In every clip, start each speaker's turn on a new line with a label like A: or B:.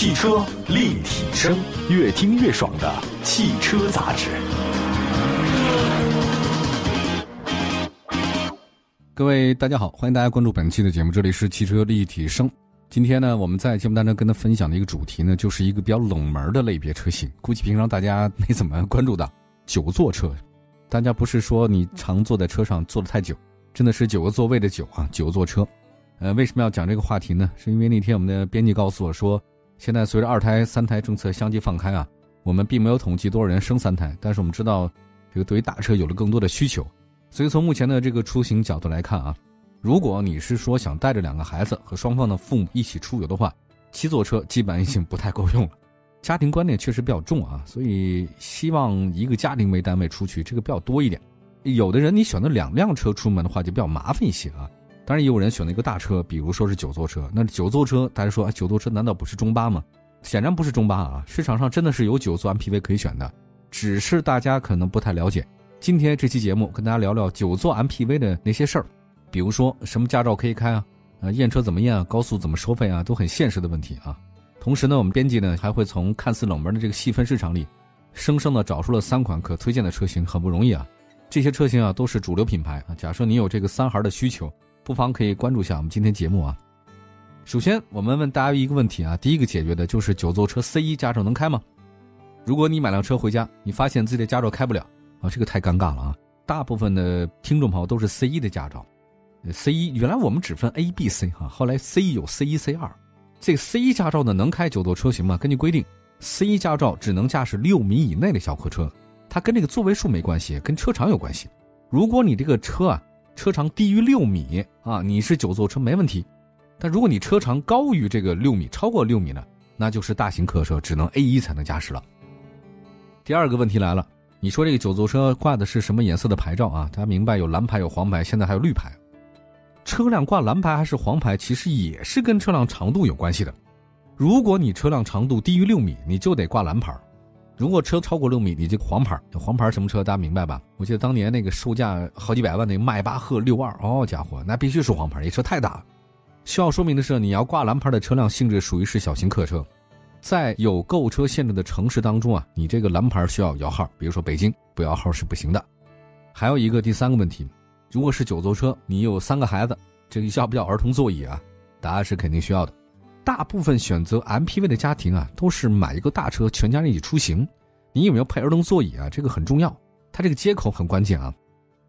A: 汽车立体声，越听越爽的汽车杂志。
B: 各位大家好，欢迎大家关注本期的节目，这里是汽车立体声。今天呢，我们在节目当中跟大家分享的一个主题呢，就是一个比较冷门的类别车型，估计平常大家没怎么关注到九座车。大家不是说你常坐在车上坐的太久，真的是九个座位的九啊，九座车。呃，为什么要讲这个话题呢？是因为那天我们的编辑告诉我说，现在随着二胎、三胎政策相继放开啊，我们并没有统计多少人生三胎，但是我们知道，这个对于大车有了更多的需求。所以从目前的这个出行角度来看啊。如果你是说想带着两个孩子和双方的父母一起出游的话，七座车基本已经不太够用了。家庭观念确实比较重啊，所以希望一个家庭为单位出去，这个比较多一点。有的人你选择两辆车出门的话就比较麻烦一些啊。当然也有人选了一个大车，比如说是九座车。那九座车，大家说啊，九座车难道不是中巴吗？显然不是中巴啊。市场上真的是有九座 MPV 可以选的，只是大家可能不太了解。今天这期节目跟大家聊聊九座 MPV 的那些事儿。比如说什么驾照可以开啊？呃，验车怎么验啊？高速怎么收费啊？都很现实的问题啊。同时呢，我们编辑呢还会从看似冷门的这个细分市场里，生生的找出了三款可推荐的车型，很不容易啊。这些车型啊都是主流品牌啊。假设你有这个三孩的需求，不妨可以关注一下我们今天节目啊。首先，我们问大家一个问题啊，第一个解决的就是九座车 C 一驾照能开吗？如果你买辆车回家，你发现自己的驾照开不了啊，这个太尴尬了啊。大部分的听众朋友都是 C 一的驾照。C 一原来我们只分 A、B、C 哈，后来 C 一有 C 一、C 二，这 C 一驾照呢能开九座车型吗？根据规定，C 一驾照只能驾驶六米以内的小客车，它跟这个座位数没关系，跟车长有关系。如果你这个车啊车长低于六米啊，你是九座车没问题，但如果你车长高于这个六米，超过六米呢，那就是大型客车，只能 A 一才能驾驶了。第二个问题来了，你说这个九座车挂的是什么颜色的牌照啊？大家明白有蓝牌有黄牌，现在还有绿牌。车辆挂蓝牌还是黄牌，其实也是跟车辆长度有关系的。如果你车辆长度低于六米，你就得挂蓝牌；如果车超过六米，你就黄牌。黄牌什么车？大家明白吧？我记得当年那个售价好几百万那个迈巴赫六二，哦家伙，那必须是黄牌，这车太大了。需要说明的是，你要挂蓝牌的车辆性质属于是小型客车，在有购车限制的城市当中啊，你这个蓝牌需要摇号，比如说北京不摇号是不行的。还有一个第三个问题。如果是九座车，你有三个孩子，这个要不要儿童座椅啊？答案是肯定需要的。大部分选择 MPV 的家庭啊，都是买一个大车，全家人一起出行。你有没有配儿童座椅啊？这个很重要，它这个接口很关键啊。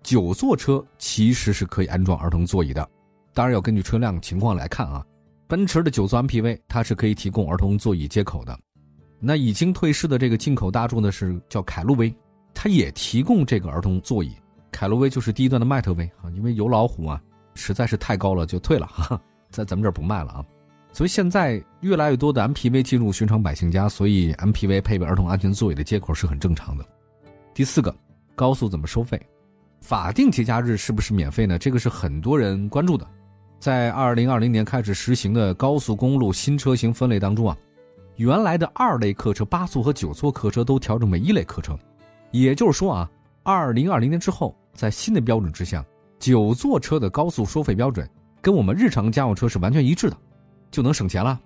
B: 九座车其实是可以安装儿童座椅的，当然要根据车辆情况来看啊。奔驰的九座 MPV 它是可以提供儿童座椅接口的。那已经退市的这个进口大众的是叫凯路威，它也提供这个儿童座椅。凯路威就是第一段的迈特威啊，因为有老虎啊，实在是太高了就退了，哈，在咱们这儿不卖了啊。所以现在越来越多的 MPV 进入寻常百姓家，所以 MPV 配备儿童安全座椅的接口是很正常的。第四个，高速怎么收费？法定节假日是不是免费呢？这个是很多人关注的。在二零二零年开始实行的高速公路新车型分类当中啊，原来的二类客车八座和九座客车都调整为一类客车，也就是说啊，二零二零年之后。在新的标准之下，九座车的高速收费标准跟我们日常家用车是完全一致的，就能省钱了。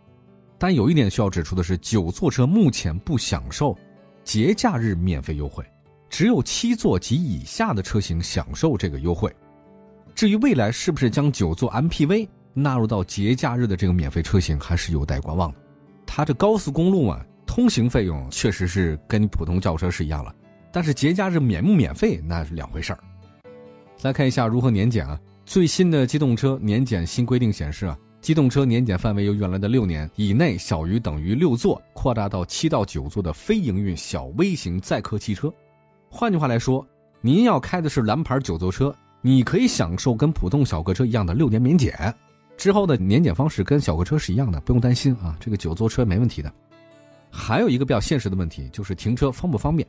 B: 但有一点需要指出的是，九座车目前不享受节假日免费优惠，只有七座及以下的车型享受这个优惠。至于未来是不是将九座 MPV 纳入到节假日的这个免费车型，还是有待观望的。它这高速公路啊，通行费用确实是跟普通轿车是一样了，但是节假日免不免费那是两回事儿。来看一下如何年检啊？最新的机动车年检新规定显示啊，机动车年检范围由原来的六年以内小于等于六座，扩大到七到九座的非营运小微型载客汽车。换句话来说，您要开的是蓝牌九座车，你可以享受跟普通小客车一样的六年免检。之后的年检方式跟小客车是一样的，不用担心啊，这个九座车没问题的。还有一个比较现实的问题就是停车方不方便？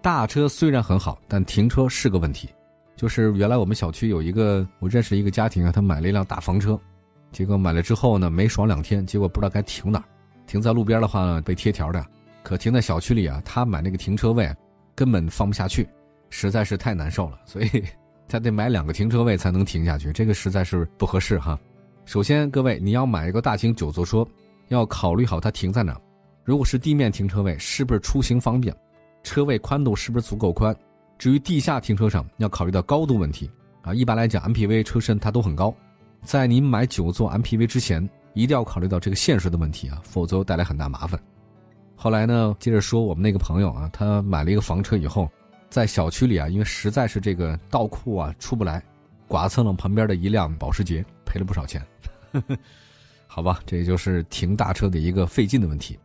B: 大车虽然很好，但停车是个问题。就是原来我们小区有一个我认识一个家庭啊，他买了一辆大房车，结果买了之后呢，没爽两天，结果不知道该停哪儿，停在路边的话呢被贴条的，可停在小区里啊，他买那个停车位根本放不下去，实在是太难受了，所以他得买两个停车位才能停下去，这个实在是不合适哈。首先各位你要买一个大型九座车，要考虑好它停在哪儿。如果是地面停车位，是不是出行方便？车位宽度是不是足够宽？至于地下停车场，要考虑到高度问题啊。一般来讲，MPV 车身它都很高，在您买九座 MPV 之前，一定要考虑到这个现实的问题啊，否则带来很大麻烦。后来呢，接着说我们那个朋友啊，他买了一个房车以后，在小区里啊，因为实在是这个倒库啊出不来，剐蹭了旁边的一辆保时捷，赔了不少钱。好吧，这就是停大车的一个费劲的问题。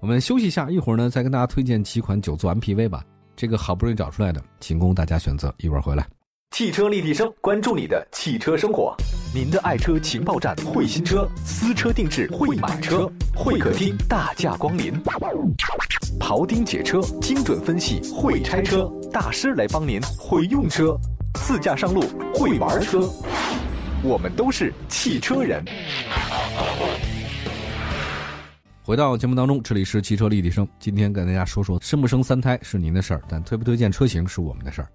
B: 我们休息一下，一会儿呢再跟大家推荐几款九座 MPV 吧。这个好不容易找出来的，仅供大家选择。一会儿回来。
A: 汽车立体声，关注你的汽车生活。您的爱车情报站，会新车，私车定制，会买车，会客厅大驾光临。庖丁解车，精准分析，会拆车大师来帮您会用车，自驾上路会玩车。我们都是汽车人。
B: 回到节目当中，这里是汽车立体声。今天跟大家说说生不生三胎是您的事儿，但推不推荐车型是我们的事儿。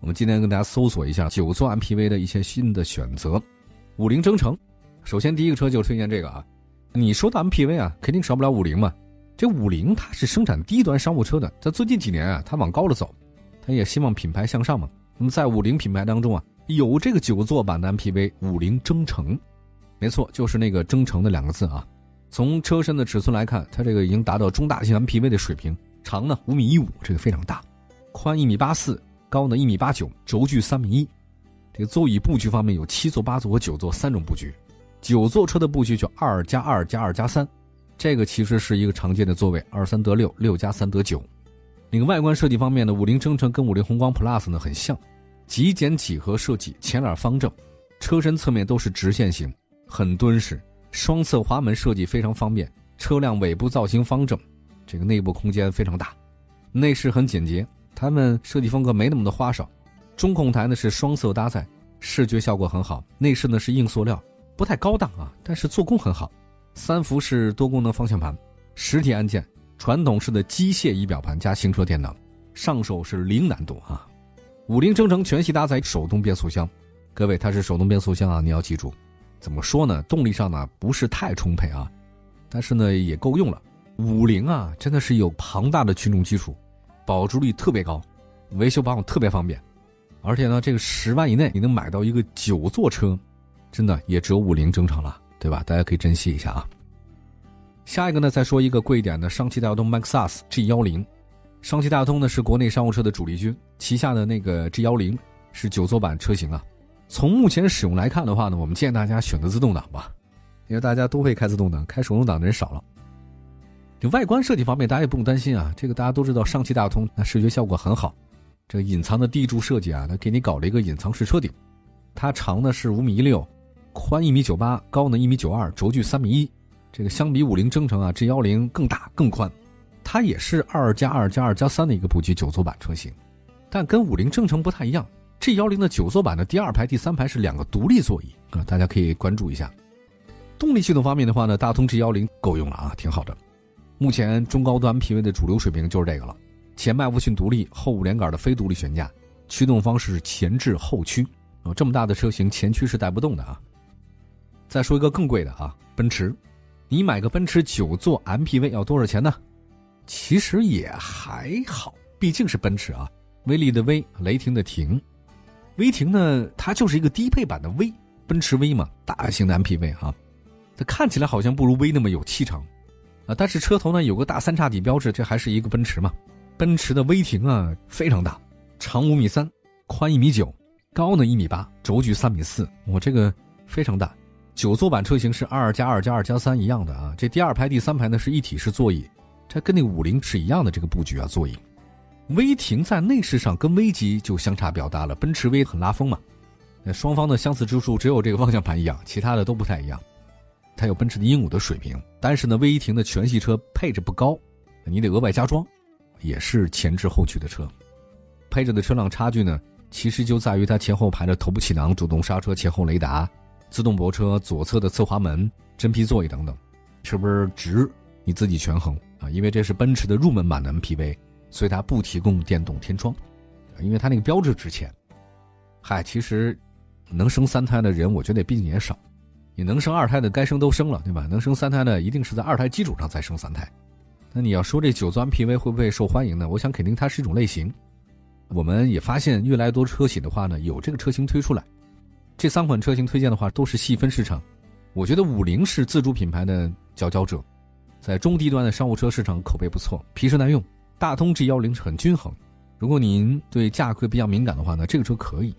B: 我们今天跟大家搜索一下九座 MPV 的一些新的选择。五菱征程，首先第一个车就推荐这个啊。你说的 MPV 啊，肯定少不了五菱嘛。这五菱它是生产低端商务车的，在最近几年啊，它往高了走，它也希望品牌向上嘛。那么在五菱品牌当中啊，有这个九座版的 MPV 五菱征程，没错，就是那个征程的两个字啊。从车身的尺寸来看，它这个已经达到中大型 MPV 的水平，长呢五米一五，这个非常大，宽一米八四，高呢一米八九，轴距三米一。这个座椅布局方面有七座、八座和九座三种布局，九座车的布局就二加二加二加三，这个其实是一个常见的座位，二三得六，六加三得九。那个外观设计方面呢，五菱征程跟五菱宏光 Plus 呢很像，极简几何设计，前脸方正，车身侧面都是直线型，很敦实。双侧滑门设计非常方便，车辆尾部造型方正，这个内部空间非常大，内饰很简洁，他们设计风格没那么的花哨。中控台呢是双色搭载，视觉效果很好。内饰呢是硬塑料，不太高档啊，但是做工很好。三辐式多功能方向盘，实体按键，传统式的机械仪表盘加行车电脑，上手是零难度啊。五菱征程全系搭载手动变速箱，各位它是手动变速箱啊，你要记住。怎么说呢？动力上呢不是太充沛啊，但是呢也够用了。五菱啊，真的是有庞大的群众基础，保值率特别高，维修保养特别方便，而且呢，这个十万以内你能买到一个九座车，真的也只有五菱正常了，对吧？大家可以珍惜一下啊。下一个呢，再说一个贵一点的上汽大通 MAXUS G 幺零，上汽大通呢是国内商务车的主力军，旗下的那个 G 幺零是九座版车型啊。从目前使用来看的话呢，我们建议大家选择自动挡吧，因为大家都会开自动挡，开手动挡的人少了。就外观设计方面，大家也不用担心啊，这个大家都知道，上汽大通那视觉效果很好，这隐藏的地柱设计啊，它给你搞了一个隐藏式车顶，它长呢是五米一六，宽一米九八，高呢一米九二，轴距三米一，这个相比五菱征程啊 G 幺零更大更宽，它也是二加二加二加三的一个布局九座版车型，但跟五菱征程不太一样。G 幺零的九座版的第二排、第三排是两个独立座椅啊，大家可以关注一下。动力系统方面的话呢，大通 G 幺零够用了啊，挺好的。目前中高端 MPV 的主流水平就是这个了，前麦弗逊独立，后五连杆的非独立悬架，驱动方式是前置后驱啊，这么大的车型前驱是带不动的啊。再说一个更贵的啊，奔驰，你买个奔驰九座 MPV 要多少钱呢？其实也还好，毕竟是奔驰啊，威利的威，雷霆的霆。威霆呢，它就是一个低配版的威，奔驰威嘛，大型的 MPV 哈，它看起来好像不如威那么有气场，啊，但是车头呢有个大三叉戟标志，这还是一个奔驰嘛。奔驰的威霆啊非常大，长五米三，宽一米九，高呢一米八，轴距三米四，我这个非常大。九座版车型是二加二加二加三一样的啊，这第二排、第三排呢是一体式座椅，这跟那五菱是一样的这个布局啊座椅。威霆在内饰上跟威级就相差比较大了，奔驰威很拉风嘛，那双方的相似之处只有这个方向盘一样，其他的都不太一样。它有奔驰的鹦鹉的水平，但是呢，威霆的全系车配置不高，你得额外加装，也是前置后驱的车，配置的车辆差距呢，其实就在于它前后排的头部气囊、主动刹车、前后雷达、自动泊车、左侧的侧滑门、真皮座椅等等，是不是值？你自己权衡啊，因为这是奔驰的入门版的 MPV。所以它不提供电动天窗，因为它那个标志值钱。嗨，其实能生三胎的人，我觉得毕竟也少。你能生二胎的该生都生了，对吧？能生三胎的一定是在二胎基础上再生三胎。那你要说这九钻 MPV 会不会受欢迎呢？我想肯定它是一种类型。我们也发现越来越多车企的话呢，有这个车型推出来。这三款车型推荐的话都是细分市场。我觉得五菱是自主品牌的佼佼者，在中低端的商务车市场口碑不错，皮实耐用。大通 G 幺零是很均衡。如果您对价格比较敏感的话呢，这个车可以。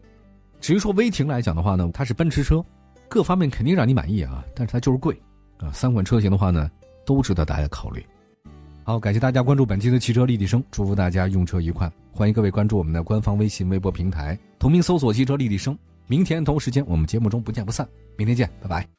B: 至于说威霆来讲的话呢，它是奔驰车，各方面肯定让你满意啊，但是它就是贵啊。三款车型的话呢，都值得大家考虑。好，感谢大家关注本期的汽车立体声，祝福大家用车愉快。欢迎各位关注我们的官方微信、微博平台，同名搜索“汽车立体声”。明天同时间，我们节目中不见不散。明天见，拜拜。